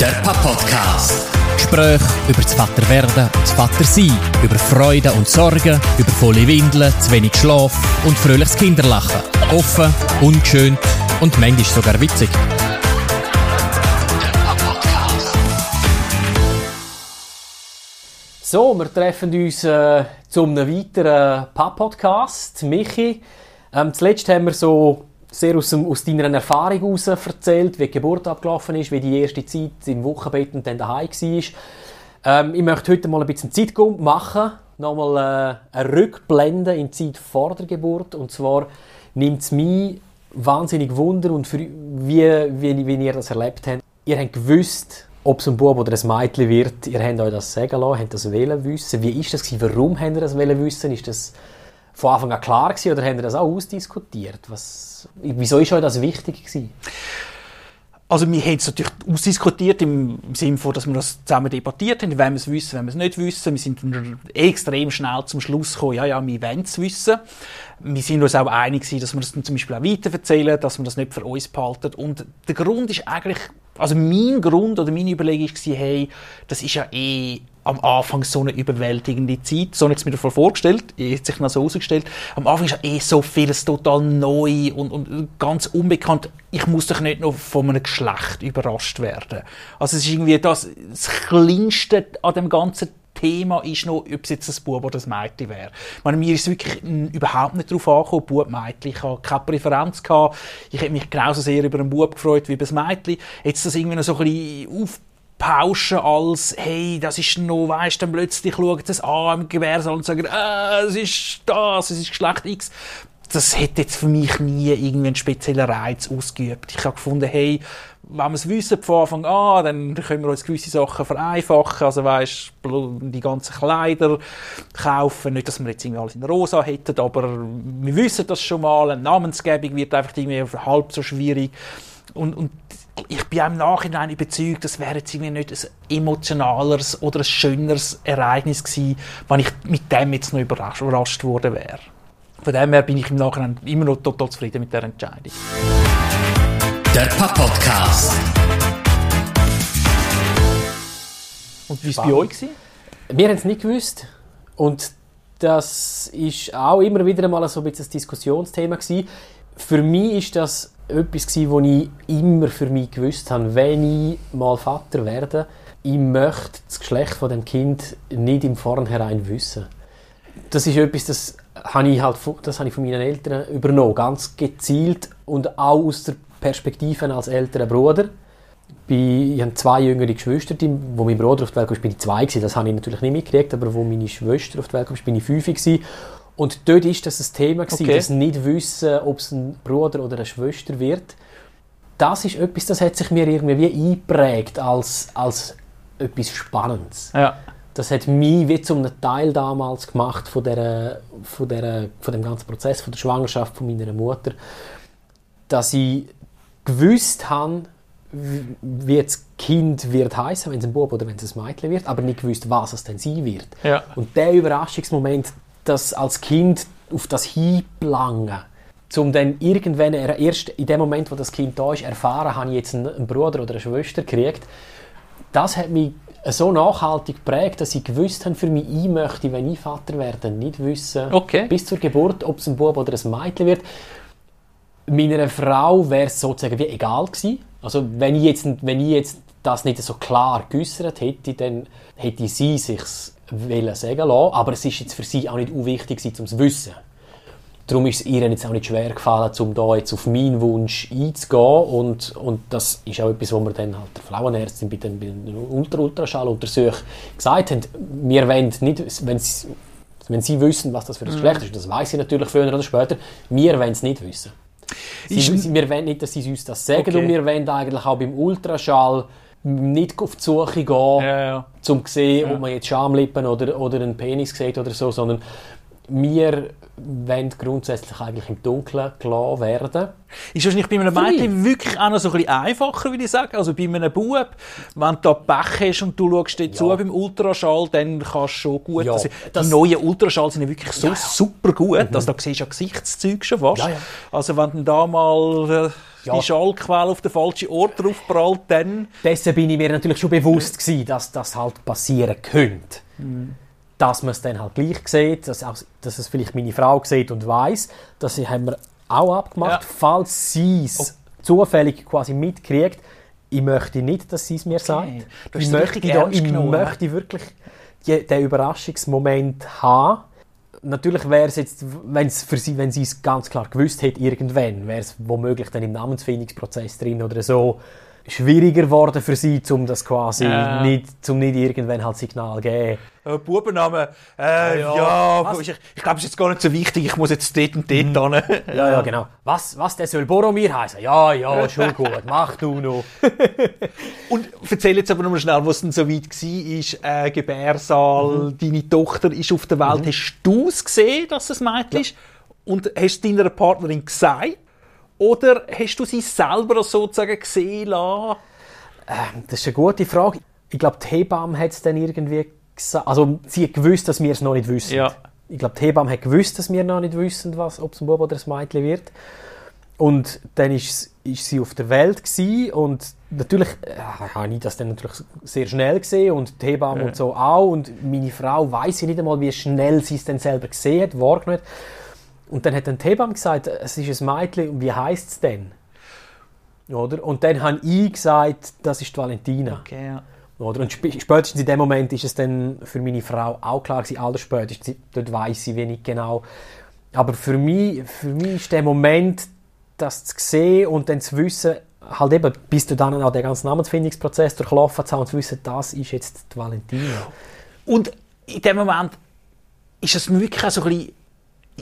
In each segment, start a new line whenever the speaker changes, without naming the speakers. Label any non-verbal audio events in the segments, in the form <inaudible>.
Der Papa-Podcast. Gespräche über das Vaterwerden und das Vatersein, über Freude und Sorgen, über volle Windeln, zu wenig Schlaf und fröhliches Kinderlachen. Offen, ungeschönt und manchmal sogar witzig.
So, wir treffen uns äh, zu einem weiteren Pub-Podcast. Michi, ähm, zuletzt haben wir so sehr aus, dem, aus deiner Erfahrung heraus erzählt, wie die Geburt abgelaufen ist, wie die erste Zeit im Wochenbett und dann daheim war. Ähm, ich möchte heute mal ein bisschen Zeit machen, nochmal äh, eine Rückblende in die Zeit vor der Geburt. Und zwar nimmt es mich wahnsinnig Wunder und für, wie, wie, wie ihr das erlebt habt. Ihr habt gewusst, ob es ein Bub oder ein Mädchen wird, ihr habt euch das sagen lassen, habt das wählen wissen. Wie ist das? Warum habt ihr das wählen wissen? Ist das von Anfang an klar gewesen oder habt ihr das auch ausdiskutiert? Was, wieso ist euch das wichtig gewesen?
Also wir haben es natürlich ausdiskutiert im Sinne von, dass wir das zusammen debattiert haben, wenn wir es wissen, wenn wir es nicht wissen. Wir sind extrem schnell zum Schluss gekommen, ja, ja, wir wollen es wissen. Wir sind uns auch einig gewesen, dass wir das dann zum Beispiel auch weiterverzählen, dass wir das nicht für uns behalten. Und der Grund ist eigentlich, also mein Grund oder meine Überlegung war, hey, das ist ja eh am Anfang so eine überwältigende Zeit. So habe ich es mir vorgestellt. Jetzt sich mal so herausgestellt. Am Anfang ist eh so vieles total neu und, und ganz unbekannt. Ich muss doch nicht noch von einem Geschlecht überrascht werden. Also es ist irgendwie das, das Kleinste an dem ganzen Thema ist noch, ob es jetzt ein Bub oder ein Mädchen wäre. Ich meine, mir ist es wirklich überhaupt nicht darauf angekommen, Bub, Mädchen. Ich hatte keine Präferenz. Gehabt. Ich hätte mich genauso sehr über einen Bub gefreut wie über ein Mädchen. Jetzt das irgendwie noch so ein bisschen auf pauschen als, hey, das ist noch, weißt dann plötzlich schaut es an im Gewehrsaal und sagen, äh, es ist das, es ist Geschlecht X. Das hätte jetzt für mich nie irgendwie einen speziellen Reiz ausgeübt. Ich habe gefunden, hey, wenn wir es wissen von Anfang an, dann können wir uns gewisse Sachen vereinfachen. Also weißt, die ganzen Kleider kaufen. Nicht, dass wir jetzt irgendwie alles in rosa hätten, aber wir wissen das schon mal. Eine Namensgebung wird einfach irgendwie halb so schwierig. Und, und ich bin auch im Nachhinein überzeugt, das wäre jetzt irgendwie nicht ein emotionaleres oder ein schöneres Ereignis gewesen, wenn ich mit dem jetzt noch überrascht, überrascht worden wäre. Von dem her bin ich im Nachhinein immer noch total zufrieden mit der Entscheidung.
Der Papa-Podcast.
Und wie war es bei euch? Gewesen?
Wir haben es nicht gewusst. Und das ist auch immer wieder mal so ein bisschen ein Diskussionsthema gewesen. Für mich ist das etwas gewesen, ich immer für mich gewusst habe. Wenn ich mal Vater werde, ich möchte das Geschlecht von dem Kind nicht im Vornherein wissen. Das ist etwas, das habe ich halt, das habe ich von meinen Eltern übernommen, ganz gezielt und auch aus der Perspektive als älterer Bruder. Ich habe zwei jüngere Geschwister, wo mein Bruder auf die Welt kam, bin ich zwei gewesen. Das habe ich natürlich nicht mitgekriegt, aber wo meine Schwester auf die Welt kam, bin ich fünf gewesen. Und dort ist das ein Thema gewesen, okay. das nicht wissen, ob es ein Bruder oder eine Schwester wird. Das ist etwas, das hat sich mir irgendwie wie eingeprägt als, als etwas Spannendes.
Ja.
Das hat mich wie zu einem Teil damals gemacht von, der, von, der, von dem ganzen Prozess, von der Schwangerschaft von meiner Mutter, dass ich gewusst habe, wie das Kind wird heißen, wenn es ein Bub oder wenn es ein Mädchen wird, aber nicht gewusst, was es denn sein wird.
Ja.
Und der Überraschungsmoment, das als Kind auf das hinplangen, um dann irgendwann, erst in dem Moment, wo das Kind da ist, erfahren, habe ich jetzt einen Bruder oder eine Schwester gekriegt, das hat mich so nachhaltig geprägt, dass ich gewusst habe, für mich, ich möchte, wenn ich Vater werde, nicht wissen,
okay.
bis zur Geburt, ob es ein Bub oder ein Mädchen wird. Meiner Frau wäre es sozusagen wie egal gewesen. Also wenn ich jetzt, wenn ich jetzt das nicht so klar geäußert hätte, dann hätte sie sich wollen sagen lassen, aber es ist jetzt für sie auch nicht unwichtig um es zu wissen. Darum ist es ihr jetzt auch nicht schwer gefallen, um da jetzt auf meinen Wunsch einzugehen und, und das ist auch etwas, was wir dann halt der Frauenärztin bei den, bei den Ultra-Ultraschalluntersuchungen gesagt haben, wir wollen nicht, wenn sie, wenn sie wissen, was das für ein Geschlecht ist, das weiß sie natürlich früher oder später, wir wollen es nicht wissen. Sie, wir wollen nicht, dass sie uns das sagen okay. und wir wollen eigentlich auch beim Ultraschall nicht auf die Suche gehen,
ja, ja.
um zu sehen, ob man jetzt Schamlippen oder, oder einen Penis sieht oder so, sondern wir wollen grundsätzlich eigentlich im Dunkeln gelassen werden.
Ist wahrscheinlich bei einem Mädchen wirklich auch noch so ein bisschen einfacher, würde ich sagen. Also bei einem Bub, wenn du da Pech hast und du schaust dir
Ja.
zu beim Ultraschall, dann kannst du schon gut...
Ja,
also, die neuen Ultraschall sind ja wirklich so
Ja,
super gut. Also da siehst du ja Gesichtszüge schon fast. Also wenn dann da mal äh,
Ja.
die Schallquelle auf den falschen Ort draufprallt, dann...
Dessen bin ich mir natürlich schon bewusst gewesen, dass das halt passieren könnte. Dass man es dann halt gleich sieht, dass, auch, dass es vielleicht meine Frau sieht und weiß, das haben wir auch abgemacht.
Ja.
Falls sie es zufällig quasi mitkriegt, ich möchte nicht, dass sie es mir sagt.
Du
Ich möchte, da, ich
genommen, ja.
möchte wirklich die, den Überraschungsmoment haben. Natürlich wäre es jetzt, wenn's für sie, wenn sie es ganz klar gewusst hätte, irgendwann, wäre es womöglich dann im Namensfindungsprozess drin oder so schwieriger geworden für sie, um das quasi
Ja.
nicht, zum nicht irgendwann halt Signal geben.
Äh, Bubenname, äh,
Ja,
ja,
was?
ich, ich glaube, es ist jetzt gar nicht so wichtig, ich muss jetzt dort und dort hin. <laughs>
Ja, ja, genau. Was, was, der soll Boromir heißen? Ja, ja, schon gut, mach du noch. <laughs>
Und erzähl jetzt aber noch mal schnell, was denn so weit war, äh, Gebärsaal, deine Tochter ist auf der Welt. Hast du es gesehen, dass es ein Mädchen ist? Und hast du deiner Partnerin gesagt? Oder hast du sie selber sozusagen gesehen lassen?
Ähm, das ist eine gute Frage. Ich glaube, die Hebamme hat es dann irgendwie gesagt. Also, sie hat gewusst, dass wir es noch nicht wissen.
Ja.
Ich glaube, die Hebamme hat gewusst, dass wir noch nicht wissen, was, ob es ein Bub oder ein Mädchen wird. Und dann ist, ist sie auf der Welt gewesen und natürlich äh, habe ich das dann natürlich sehr schnell gesehen und die Hebamme und so auch und meine Frau weiß nicht einmal, wie schnell sie es dann selber gesehen hat, wahrgenommen hat. Und dann hat dann die Hebamme gesagt, es ist ein Mädchen und wie heißt es denn? Oder? Und dann habe ich gesagt, das ist die Valentina.
Okay, ja.
Oder? Und sp spätestens in dem Moment ist es dann für meine Frau auch klar gewesen, allerspätestens, dort weiss sie wenig genau. Aber für mich, für mich ist der Moment, das zu sehen und dann zu wissen, halt eben, bis du dann auch den ganzen Namensfindungsprozess durchlaufen zu haben und zu wissen, das ist jetzt die Valentina.
Und in dem Moment ist es wirklich auch so ein bisschen,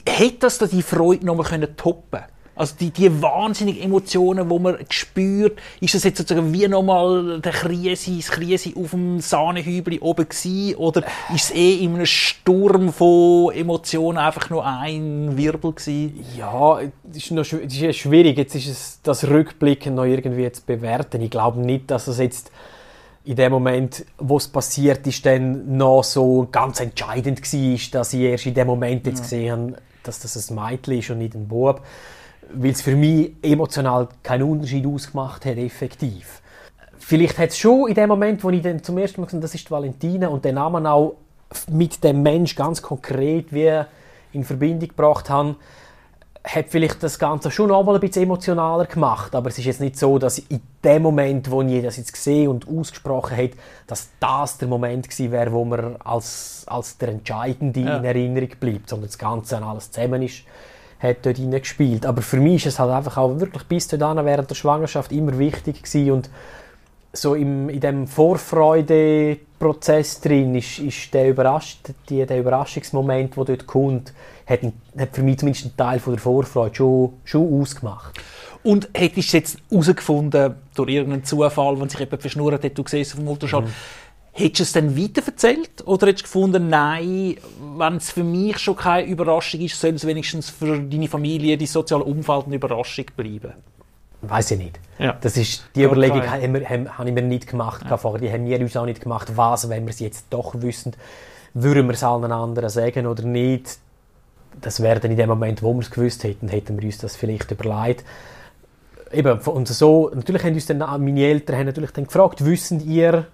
hätte das da die Freude noch mal können toppen Also die, die wahnsinnigen Emotionen, die man spürt, ist das jetzt sozusagen wie nochmal der Krise, das Krise auf dem Sahnehübeli oben gewesen, oder ist es eh in einem Sturm von Emotionen einfach nur ein Wirbel gewesen?
Ja, es ist, noch, ist ja schwierig, jetzt ist es das Rückblicken noch irgendwie zu bewerten. Ich glaube nicht, dass es jetzt in dem Moment, wo es passiert ist, dann noch so ganz entscheidend war, dass ich erst in dem Moment jetzt gesehen habe, dass das ein Mädchen ist und nicht ein Bub. Weil es für mich emotional keinen Unterschied ausgemacht hat, effektiv. Vielleicht hat es schon in dem Moment, wo ich dann zum ersten Mal habe, das ist Valentina und den Namen auch mit dem Mensch ganz konkret wie in Verbindung gebracht habe, hat vielleicht das Ganze schon noch mal ein bisschen emotionaler gemacht. Aber es ist jetzt nicht so, dass in dem Moment, wo ich das jetzt gesehen und ausgesprochen habe, dass das der Moment gewesen wäre, wo man als, als der Entscheidende
Ja.
in Erinnerung bleibt, sondern das Ganze an alles zusammen ist, hat dort gespielt. Aber für mich ist es halt einfach auch wirklich bis dahin während der Schwangerschaft immer wichtig gewesen und so im, in dem Vorfreude-Prozess drin ist, ist der, Überrasch die, der Überraschungsmoment, der dort kommt, hat, hat für mich zumindest einen Teil von der Vorfreude schon, schon ausgemacht.
Und hättest du jetzt herausgefunden, durch irgendeinen Zufall, wenn sich jemand verschnurrt hat, du siehst auf dem Ultraschall, hättest du es dann weiterverzählt? Oder hättest du gefunden, nein, wenn es für mich schon keine Überraschung ist, soll es wenigstens für deine Familie, dein soziales Umfeld eine Überraschung bleiben?
Weiß ich nicht.
Ja.
Das ist, die
Okay.
Überlegung haben wir, haben, habe ich mir nicht gemacht. vorher. Die haben wir uns auch nicht gemacht. Was, wenn wir es jetzt doch wüssten, würden wir es allen anderen sagen oder nicht? Das wäre dann in dem Moment, wo wir es gewusst hätten, hätten wir uns das vielleicht überlegt. Eben, und so, natürlich haben uns dann, meine Eltern haben natürlich dann gefragt, wissen ihr,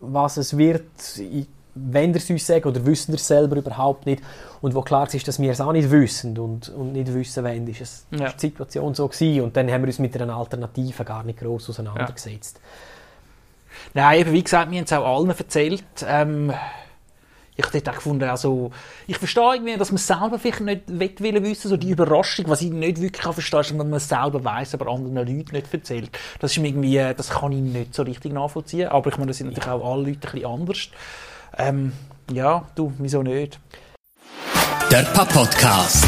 was es wird, i- wenn ihr es uns sagt, oder wissen ihr es selber überhaupt nicht? Und wo klar ist, dass wir es auch nicht wissen und, und nicht wissen wollen, ist, es,
Ja.
die Situation so gewesen. Und dann haben wir uns mit einer Alternative gar nicht groß auseinandergesetzt.
Nein, eben, wie gesagt, wir haben es auch allen erzählt. Ähm, ich habe dort auch gefunden, also, ich verstehe irgendwie, dass man es selber vielleicht nicht will wissen, so die Überraschung, was ich nicht wirklich kann verstehen kann, ist, wenn man es selber weiß, aber anderen Leuten nicht erzählt. Das ist irgendwie, äh, das kann ich nicht so richtig nachvollziehen. Aber ich meine, das sind natürlich auch alle Leute ein bisschen anders. Ähm, ja, du, wieso nicht?
Der Papa-Podcast.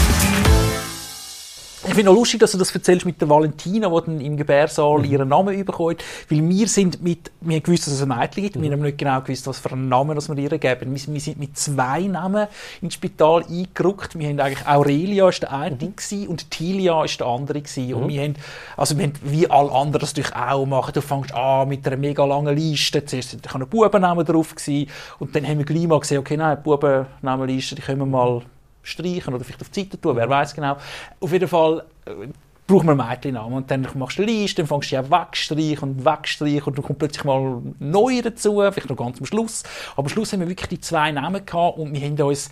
Ich finde auch lustig, dass du das erzählst mit der Valentina, die dann im Gebärsaal
Mhm.
ihren Namen bekommt. Weil wir sind mit, wir haben gewusst, dass es ein Mädchen gibt.
Mhm.
Wir haben nicht genau gewusst, was für einen Namen wir ihr geben. Wir, wir sind mit zwei Namen ins Spital eingerückt. Wir haben eigentlich Aurelia ist der eine
Mhm.
gewesen und Tilia ist der andere gewesen. Und wir haben, also wir haben, wie alle anderen das natürlich auch machen. Du fängst an mit einer mega langen Liste. Zuerst sind ein Bubennamen drauf gewesen. Und dann haben wir gleich mal gesehen, okay, nein, Bubennamenliste, die können wir mal streichen oder vielleicht auf die Seite tun, wer weiß genau. Auf jeden Fall äh, braucht man Mädchennamen und dann machst du eine Liste, dann fängst du an wegstreichen und wegstreichen und dann kommt plötzlich mal neu dazu, vielleicht noch ganz am Schluss. Aber am Schluss haben wir wirklich die zwei Namen gehabt und wir haben uns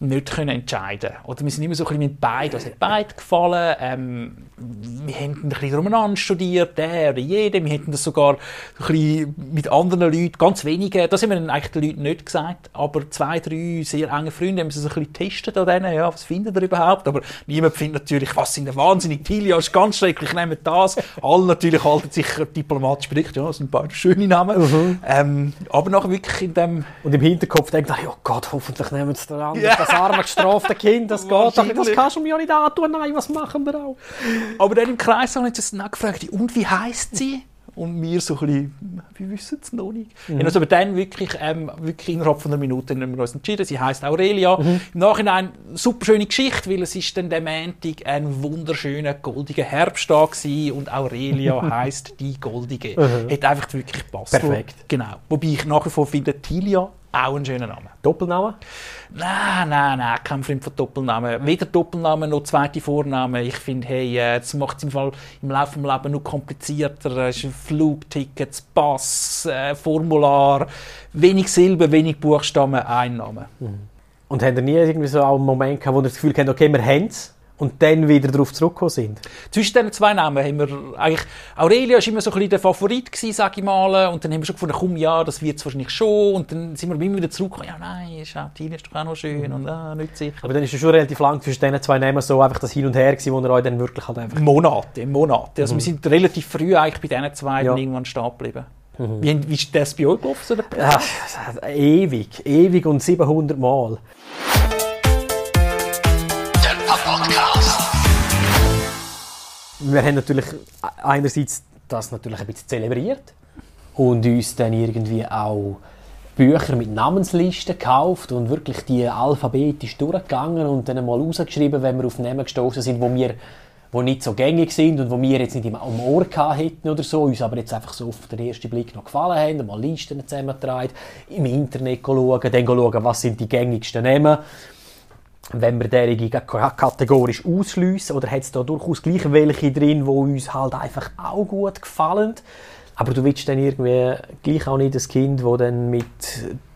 nicht können entscheiden Oder wir sind immer so ein bisschen mit beiden, uns hat beide gefallen. Ähm, wir haben ein bisschen umeinander studiert, der oder jeder. Wir hätten das sogar ein bisschen mit anderen Leuten, ganz wenigen, das haben wir dann eigentlich den Leuten nicht gesagt, aber zwei, drei sehr enge Freunde haben sie so ein bisschen getestet an denen, ja, was findet ihr überhaupt? Aber niemand findet natürlich, was sind denn wahnsinnig, Tilia ist ganz schrecklich, nehmt das. Alle natürlich halten sich diplomatisch bedeckt, ja, das sind beide schöne Namen. Ähm, aber nachher wirklich in dem
Und im Hinterkopf denkt er, oh Gott, hoffentlich nehmen sie den anderen,
Ja.
Das arme gestrafte Kind, das geht doch, das kannst du mir ja nicht antun, nein, was machen wir auch?
Aber dann im Kreis haben wir uns dann auch gefragt, und wie heisst sie? Und wir so ein bisschen, wir wissen es noch nicht. Mhm. Also aber dann wirklich, ähm, wirklich innerhalb von einer Minute haben wir uns entschieden. Sie heißt Aurelia. Im Nachhinein super schöne Geschichte, weil es ist dann der Montag ein wunderschöner goldiger Herbsttag gewesen und Aurelia <laughs> heißt die Goldige. Hat einfach wirklich gepasst.
Perfekt.
Genau. Wobei ich nach wie vor finde, Tilia auch ein schöner Name.
Doppelname?
Nein, nein, nein, kein Freund von Doppelnamen. Weder Doppelnamen noch zweite Vornamen. Ich finde, hey, äh, das macht es im, Fall im Laufe des Lebens noch komplizierter. Es ist ein Flugticket, Pass, äh, Formular, wenig Silben, wenig Buchstaben, ein Name.
Und habt ihr nie irgendwie so einen Moment gehabt, wo ihr das Gefühl habt, okay, wir haben es und dann wieder darauf zurückgekommen sind?
Zwischen diesen zwei Namen haben wir eigentlich, Aurelia war immer so ein bisschen der Favorit gewesen, sag ich mal, und dann haben wir schon gefunden, komm, ja, das wird es wahrscheinlich schon, und dann sind wir immer wieder zurückgekommen, ja, nein, Tina ist doch auch noch schön, und ah, nicht sicher.
Aber dann ist es schon relativ lang zwischen diesen zwei Namen so einfach das Hin und Her gewesen, wo ihr euch dann wirklich halt einfach...
Monate, Monate. Also wir sind relativ früh eigentlich bei diesen zwei
Ja.
irgendwann stehen geblieben. Wie, wie ist das bei euch gelaufen? So der
hat ewig, ewig und 700 Mal. Wir haben natürlich einerseits das natürlich ein bisschen zelebriert und uns dann irgendwie auch Bücher mit Namenslisten gekauft und wirklich die alphabetisch durchgegangen und dann mal rausgeschrieben, wenn wir auf Namen gestoßen sind, wo wir wo nicht so gängig sind und wo wir jetzt nicht im, am Ohr hätten oder so, uns aber jetzt einfach so auf den ersten Blick noch gefallen haben, mal Listen zusammengetragen, im Internet schauen, dann schauen, was sind die gängigsten Namen wenn wir derige kategorisch ausschliessen oder hat es da durchaus gleich welche drin, wo uns halt einfach auch gut gefallen. Aber du willst dann irgendwie gleich auch nicht das Kind, wo dann mit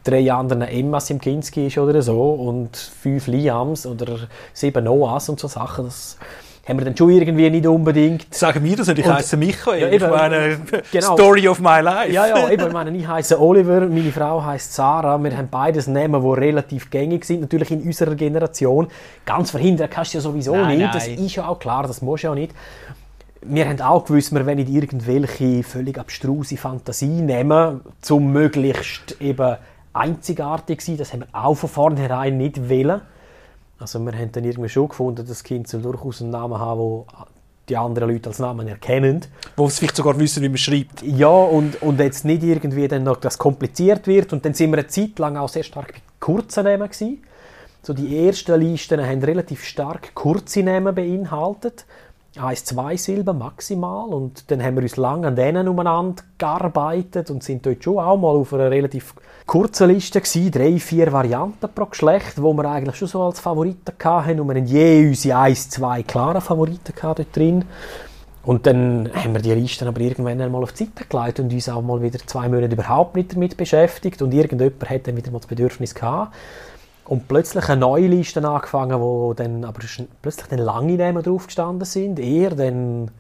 drei anderen Emmas im Kinski ist oder so und fünf Liams oder sieben Noahs und so Sachen. Das haben wir dann schon irgendwie nicht unbedingt.
Sagen wir das nicht? Ich heiße Michael.
Ja,
ich
eben.
meine,
Genau.
Story of my life.
Ja, ja, eben, <laughs> ich meine, ich heiße Oliver, meine Frau heißt Sarah. Wir haben beides Namen, die relativ gängig sind, natürlich in unserer Generation. Ganz verhindern kannst du ja sowieso
Nein,
nicht. Das
nein.
ist ja auch klar, das muss ja auch nicht. Wir haben auch gewusst, wir wollen nicht irgendwelche völlig abstruse Fantasie nehmen, zum möglichst eben einzigartig sein. Das haben wir auch von vornherein nicht wollen. Also wir haben dann irgendwie schon gefunden, dass das Kind soll durchaus einen Namen haben, den die anderen Leute als Namen erkennen.
Wo sie vielleicht sogar wissen, wie man schreibt.
Ja, und, und jetzt nicht irgendwie dann noch das kompliziert wird. Und dann sind wir eine Zeit lang auch sehr stark bei kurzen Namen gewesen. So die ersten Listen haben relativ stark kurze Namen beinhaltet. Eins, zwei Silben maximal. Und dann haben wir uns lange an denen umeinander gearbeitet und sind dort schon auch mal auf einer relativ kurzen Liste gewesen. Drei, vier Varianten pro Geschlecht, wo wir eigentlich schon so als Favoriten hatten. Und wir haben je unsere eins, zwei klaren Favoriten dort drin. Und dann haben wir die Liste aber irgendwann einmal auf die Seite gelegt und uns auch mal wieder zwei Monate überhaupt nicht damit beschäftigt. Und irgendjemand hat dann wieder mal das Bedürfnis gehabt. Und plötzlich eine neue Liste angefangen, wo dann aber plötzlich dann lange Namen drauf gestanden sind. Eher dann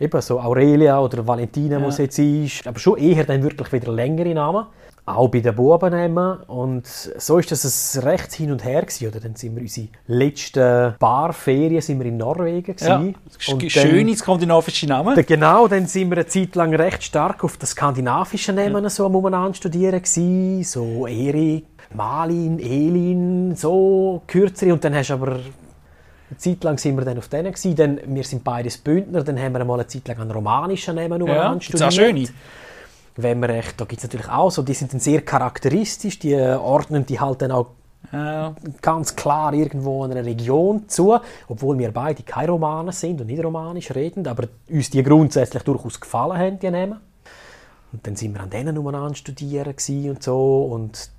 eben so Aurelia oder Valentina,
Ja.
was jetzt ist. Aber schon eher dann wirklich wieder längere Namen. Auch bei den Bubennamen. Und so ist das ein rechts hin und her gewesen. Oder dann sind wir unsere letzten paar Ferien sind wir in Norwegen
Ja.
gewesen. Und dann-
Schöne skandinavische Namen.
da- Genau, dann sind wir eine Zeit lang recht stark auf das skandinavische Namen so am umeinander studieren gsi, so Erik, Malin, Elin, so kürzere und dann hast du aber Eine Zeit lang sind wir dann auf denen gewesen, dann, wir sind beides Bündner, dann haben wir mal eine Zeit lang einen romanischen Namen nur
Ja,
studiert.
auch schöne.
Wenn wir echt, da gibt es natürlich auch so, die sind dann sehr charakteristisch, die ordnen die halt dann auch
Ja.
ganz klar irgendwo einer Region zu, obwohl wir beide keine Romanen sind und nicht romanisch reden, aber uns die grundsätzlich durchaus gefallen haben, die Namen. Und dann sind wir an denen umeinander studieren und so und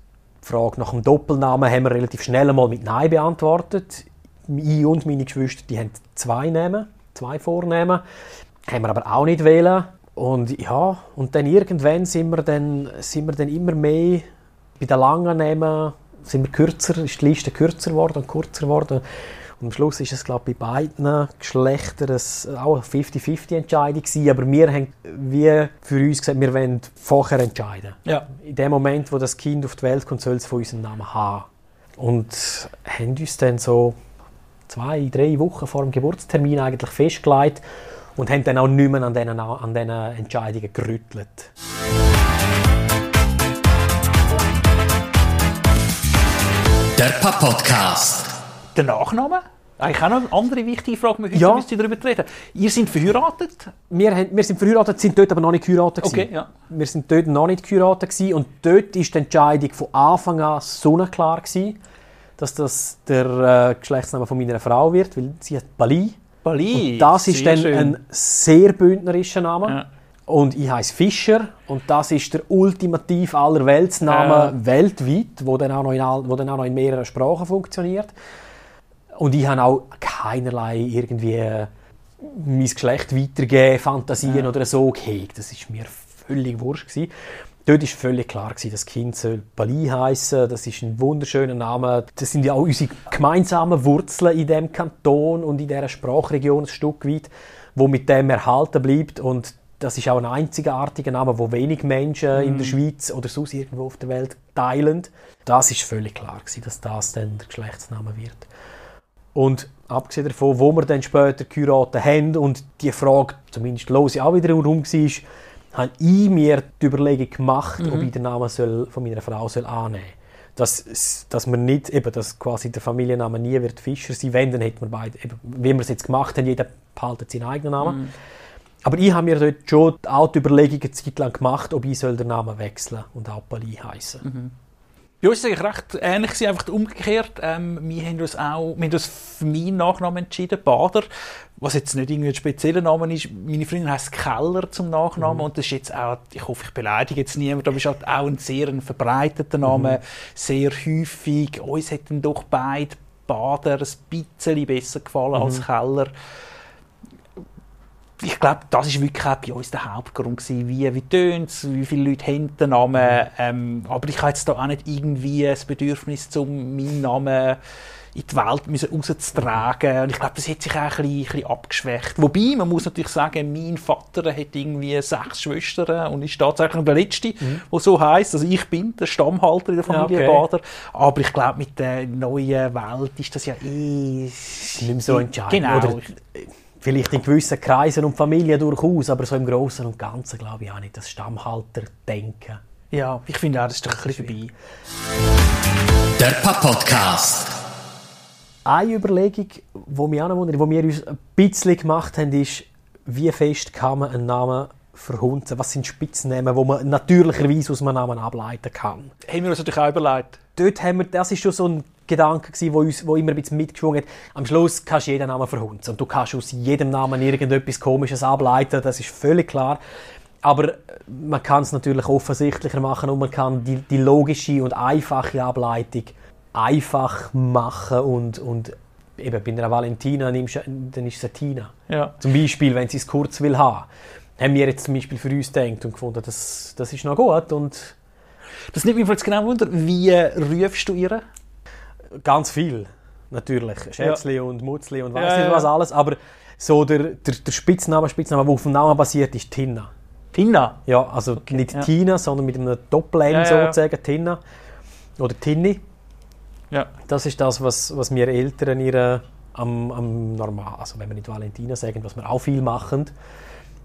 die Frage nach dem Doppelnamen haben wir relativ schnell mal mit Nein beantwortet. Ich und meine Geschwister, die haben zwei Namen, zwei Vornamen, haben wir aber auch nicht wählen. Und ja, und dann irgendwann sind wir dann, sind wir dann immer mehr bei den langen Namen sind wir kürzer, ist die Liste kürzer geworden und kürzer geworden. Und am Schluss ist es, glaube ich, bei beiden Geschlechtern auch eine 50-50-Entscheidung gewesen. Aber wir haben wie für uns gesagt, wir wollen vorher entscheiden.
Ja.
In dem Moment, wo das Kind auf die Welt kommt, soll es von unserem Namen haben. Und haben uns dann so zwei, drei Wochen vor dem Geburtstermin eigentlich festgelegt und haben dann auch nicht mehr an diesen, an diesen Entscheidungen gerüttelt.
Der Papa-Podcast.
Der Nachname? Eigentlich auch noch eine andere wichtige Frage, wir heute
Ja.
müssen darüber reden. Ihr seid verheiratet?
Wir, haben, wir sind verheiratet, sind dort aber noch nicht geheiratet.
Okay, ja.
Wir sind dort noch nicht geheiratet gewesen und dort ist die Entscheidung von Anfang an sonnenklar gewesen, dass das der äh, Geschlechtsname von meiner Frau wird, weil sie hat Bali.
Bali.
Und das ist dann
schön.
ein sehr bündnerischer Name.
Ja.
Und ich heiße Fischer und das ist der ultimativ aller Weltsname weltweit, wo dann, auch noch in all, wo dann auch noch in mehreren Sprachen funktioniert. Und ich habe auch keinerlei irgendwie äh, mein Geschlecht weitergeben, Fantasien oder so gehegt. Das ist mir völlig wurscht gewesen. Dort war völlig klar, gewesen, das Kind soll Bali heißen. Das ist ein wunderschöner Name. Das sind ja auch unsere gemeinsamen Wurzeln in dem Kanton und in dieser Sprachregion ein Stück weit, wo mit dem erhalten bleibt. Und das ist auch ein einzigartiger Name, wo wenig Menschen in der Schweiz oder sonst irgendwo auf der Welt teilen. Das ist völlig klar, gewesen, dass das dann der Geschlechtsname wird. Und abgesehen davon, wo wir dann später geheiratet haben und die Frage, zumindest los auch wieder im Raum war, habe ich mir die Überlegung gemacht, ob ich den Namen soll, von meiner Frau soll annehmen soll. Dass, dass man nicht, eben, dass quasi der Familienname nie wird Fischer sein wenn, dann hätten wir beide, eben, wie wir es jetzt gemacht haben, jeder behaltet seinen eigenen Namen. Aber ich habe mir dort schon auch die Überlegung eine Zeit lang gemacht, ob ich soll den Namen wechseln und auch Bali heißen.
Bei ist es eigentlich recht ähnlich, einfach umgekehrt. Ähm, wir haben uns auch wir haben uns für meinen Nachnamen entschieden, Bader. Was jetzt nicht irgendwie ein spezieller Name ist. Meine Freundin heißt Keller zum Nachnamen und das ist jetzt auch, ich hoffe, ich beleidige jetzt niemanden, aber es ist halt auch ein sehr ein verbreiteter Name, sehr häufig. Uns hätten doch beide Bader ein bisschen besser gefallen als Keller ich glaube, das ist wirklich auch bei uns der Hauptgrund gewesen, wie, wie tönt es, wie viele Leute haben den Namen, ähm, aber ich habe jetzt da auch nicht irgendwie das Bedürfnis, um meinen Namen in die Welt müssen rauszutragen und ich glaube, das hat sich auch ein bisschen, ein bisschen abgeschwächt. Wobei, man muss natürlich sagen, mein Vater hat irgendwie sechs Schwestern und ist tatsächlich der Letzte, der so heisst. Also ich bin der Stammhalter in der Familie
okay.
Bader, aber ich glaube, mit der neuen Welt ist das ja eh...
nicht mehr so entscheidend.
Genau.
Oder vielleicht in gewissen Kreisen und Familien durchaus, aber so im Großen und Ganzen glaube ich auch nicht das Stammhalter-Denken.
Ja, ich finde auch, das ist doch ein bisschen vorbei.
Der Papa-Podcast.
Eine Überlegung, die mich auch noch wundert, die wir uns ein bisschen gemacht haben, ist, wie fest kann man einen Namen verhunzen? Was sind Spitznamen, die man natürlicherweise aus einem Namen ableiten kann?
Haben wir uns natürlich auch überlegt.
Dort haben wir, das ist schon so ein Gedanke gewesen, wo uns, wo immer ein bisschen mitgeschwungen hat. Am Schluss kannst du jeden Namen verhunzen und du kannst aus jedem Namen irgendetwas Komisches ableiten, das ist völlig klar. Aber äh, man kann es natürlich offensichtlicher machen und man kann die, die logische und einfache Ableitung einfach machen und, und eben bei einer Valentina nimmst, dann ist es eine Tina.
Ja.
Zum Beispiel, wenn sie es kurz will haben. Haben wir jetzt zum Beispiel für uns gedacht und gefunden, das, das ist noch gut und
Das nimmt mich jetzt genau wunder. Wie äh, rufst du ihr?
Ganz viel, natürlich. Schätzli und Mutzli und weiß
Ja,
nicht
ja.
was alles. Aber so der, der, der Spitzname, Spitzname, der auf dem Namen basiert, ist Tina.
Tina.
Ja, also nicht
ja.
Tina, sondern mit einem Doppel-N
Ja, ja, ja.
sozusagen, Tina. Oder Tinni.
Ja.
Das ist das, was, was wir Eltern ihre am, am normal, also wenn wir nicht Valentina sagen, was wir auch viel machen.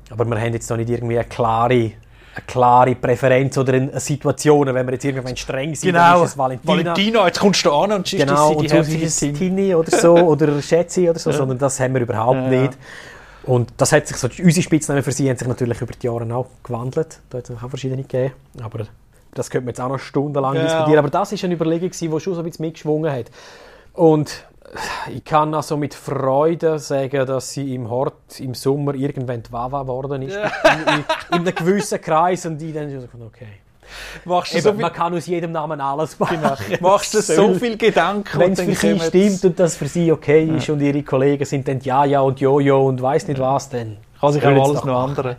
Aber wir haben jetzt noch nicht irgendwie eine klare eine klare Präferenz oder eine Situation, wenn wir jetzt irgendwann streng sind,
Genau,
ist es Valentina.
Valentina, jetzt kommst du an und schießt
Genau,
die
und sonst ist es Tini oder so, <laughs> oder Schätzi oder so, sondern das haben wir überhaupt
Ja, ja.
nicht. Und das hat sich so, unsere Spitznamen für sie haben sich natürlich über die Jahre auch gewandelt. Da hat es auch verschiedene gegeben. Aber das könnte man jetzt auch noch stundenlang
Ja.
diskutieren. Aber das ist eine Überlegung, die schon so ein bisschen mitgeschwungen hat. Und ich kann also mit Freude sagen, dass sie im Hort im Sommer irgendwann die Wawa geworden ist. In, in, in einem gewissen Kreis. Und ich dann so, okay.
Machst
Eben,
so
man kann aus jedem Namen alles machen.
machst du so viel Gedanken
Wenn es für sie stimmt und das für sie okay ist und ihre Kollegen sind dann ja, ja und jojo und weiß nicht was, dann
Kann sich auch alles noch
machen.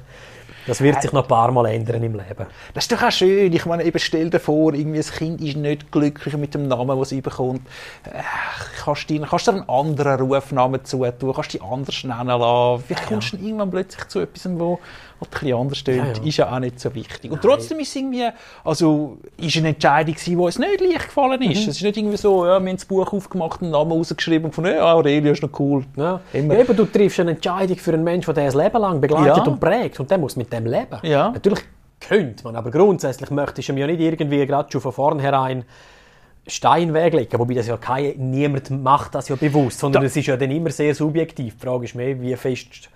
Das wird sich noch ein paar Mal ändern im Leben.
Das ist doch auch schön. Ich meine, eben stell dir vor, irgendwie ein Kind ist nicht glücklich mit dem Namen, den es bekommt. Äh, kannst du dir kannst du einen anderen Rufnamen zutun, kannst du dich anders nennen lassen. Vielleicht kommst du dann irgendwann plötzlich zu etwas, wo wo ein bisschen anders steht.
Ja, ja.
Ist ja auch nicht so wichtig. Und trotzdem ist es irgendwie, also, ist eine Entscheidung gewesen, die uns nicht leicht gefallen ist. Es ist nicht irgendwie so, ja, wir haben das Buch aufgemacht, einen Namen rausgeschrieben und von, ja, Aurelia ist noch cool.
Ja.
Immer.
Ja, eben, du triffst eine Entscheidung für einen Menschen, der ein Leben lang begleitet
Ja.
und prägt und der muss mit dem leben.
Ja.
Natürlich könnte man, aber grundsätzlich möchtest du ihm ja nicht irgendwie gerade schon von vornherein Steinweg legen, wobei das ja kein, niemand macht das ja bewusst, sondern es ist ja dann immer sehr subjektiv. Die Frage ist mehr, wie fest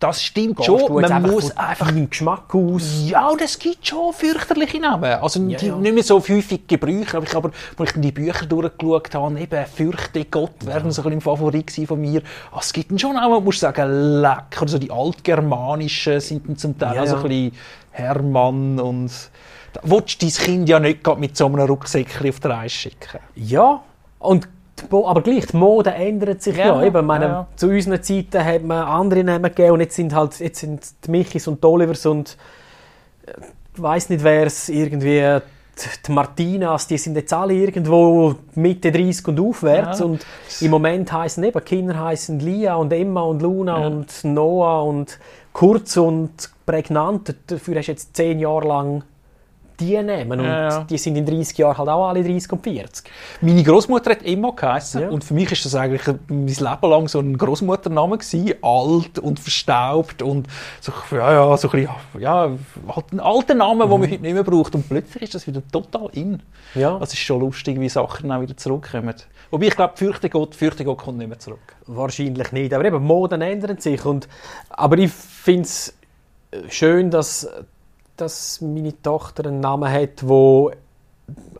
Das stimmt
gehst
schon. Man
einfach
muss einfach
deinem Geschmack aus
Ja, und es gibt schon fürchterliche Namen. Also
Ja, ja.
nicht mehr so häufig Gebräuche, aber ich aber, als ich die Bücher durchgeschaut habe, eben «Fürchte Gott» wären so ein bisschen im Favorit von mir. Ah, es gibt schon Namen, musst du sagen, leck. Oder so die altgermanischen sind dann zum Teil
Ja,
auch so
ja.
ein bisschen Hermann und... Da willst du dein Kind ja nicht mit so einem Rucksäckchen auf die Reise schicken.
Ja, und aber gleich, die Mode ändert sich ja.
Ja,
Eben, meine,
ja.
Zu unseren Zeiten hat man andere Namen gegeben und jetzt sind halt jetzt sind die Michis und die Olivers und äh, ich weiß nicht, wer es irgendwie die, Martinas, die sind jetzt alle irgendwo Mitte 30 und aufwärts
Ja.
und im Moment heißen eben Kinder heißen Lia und Emma und Luna
Ja.
und Noah und kurz und prägnant. Dafür hast du jetzt zehn Jahre lang die nehmen und
Ja, ja.
die sind in 30 Jahren halt auch alle 30 und 40.
Meine Großmutter hat Emma geheißen
Ja.
und für mich ist das eigentlich mein Leben lang so ein Großmuttername gewesen, alt und verstaubt und so, ja, ja, so ein bisschen, ja, halt ein alter Name, den man heute nicht mehr braucht und plötzlich ist das wieder total in.
Ja.
Das ist schon lustig, wie Sachen auch wieder zurückkommen. Wobei ich glaube, fürchte Gott, fürchte Gott kommt nicht mehr zurück.
Wahrscheinlich nicht. Aber eben, Moden ändern sich. Und, aber ich finde es schön, dass, dass meine Tochter einen Namen hat, der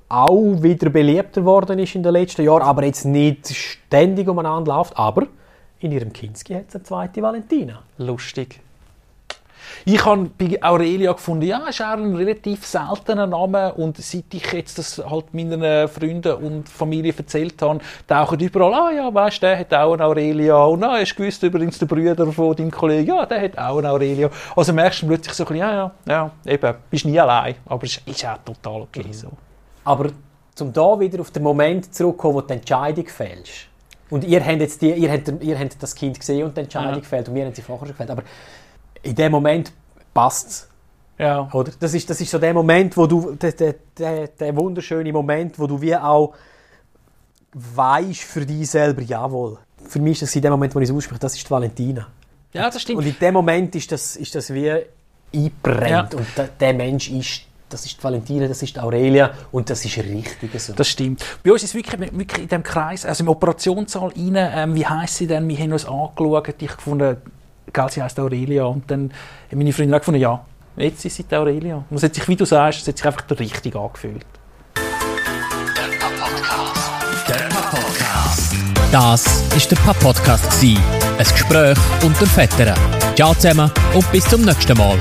auch wieder beliebter geworden ist in den letzten Jahren, aber jetzt nicht ständig umeinander läuft. Aber in ihrem Kinski hat es eine zweite Valentina.
Lustig. Ich habe bei Aurelia gefunden, ja, ist auch ein relativ seltener Name und seit ich jetzt das halt meinen Freunden und Familie erzählt habe, tauchen überall, ah ja, weißt du, der hat auch eine Aurelia und ah, hast du gewusst, übrigens der Bruder von deinem Kollegen, ja, der hat auch eine Aurelia. Also merkst du plötzlich so ein bisschen, ja, ja, ja, eben, bist nie allein, aber es ist auch total okay so.
Aber zum da wieder auf den Moment zurückzukommen, wo du die Entscheidung fällst. Und ihr habt, jetzt die, ihr habt, ihr habt das Kind gesehen und die Entscheidung
Ja.
gefällt und wir haben sie vorher schon gefällt. Aber in dem Moment passt es.
Ja.
Oder? Das, ist, das ist so der Moment, wo du, der, der, der, der wunderschöne Moment, wo du wie auch weißt für dich selber, jawohl. Für mich ist das in dem Moment, wo ich es ausspreche, das ist die Valentina.
ja, das stimmt.
Und in dem Moment ist das, ist das wie eingebrennt.
Ja.
Und der, der Mensch ist, das ist Valentina, das ist Aurelia und das ist richtig so.
Das stimmt. Bei uns ist es wirklich, wirklich in dem Kreis, also im Operationssaal rein, ähm, wie heisst sie denn? Wir haben uns angeschaut, ich gefunden, gell, sie heisst Aurelia. Und dann haben meine Freundin auch gefunden, ja, jetzt ist sie die Aurelia. Und es hat sich, wie du sagst, es hat sich einfach richtig angefühlt.
Das ist der Papp Podcast gsi. Ein Gespräch unter Vettern. Ciao zusammen und bis zum nächsten Mal.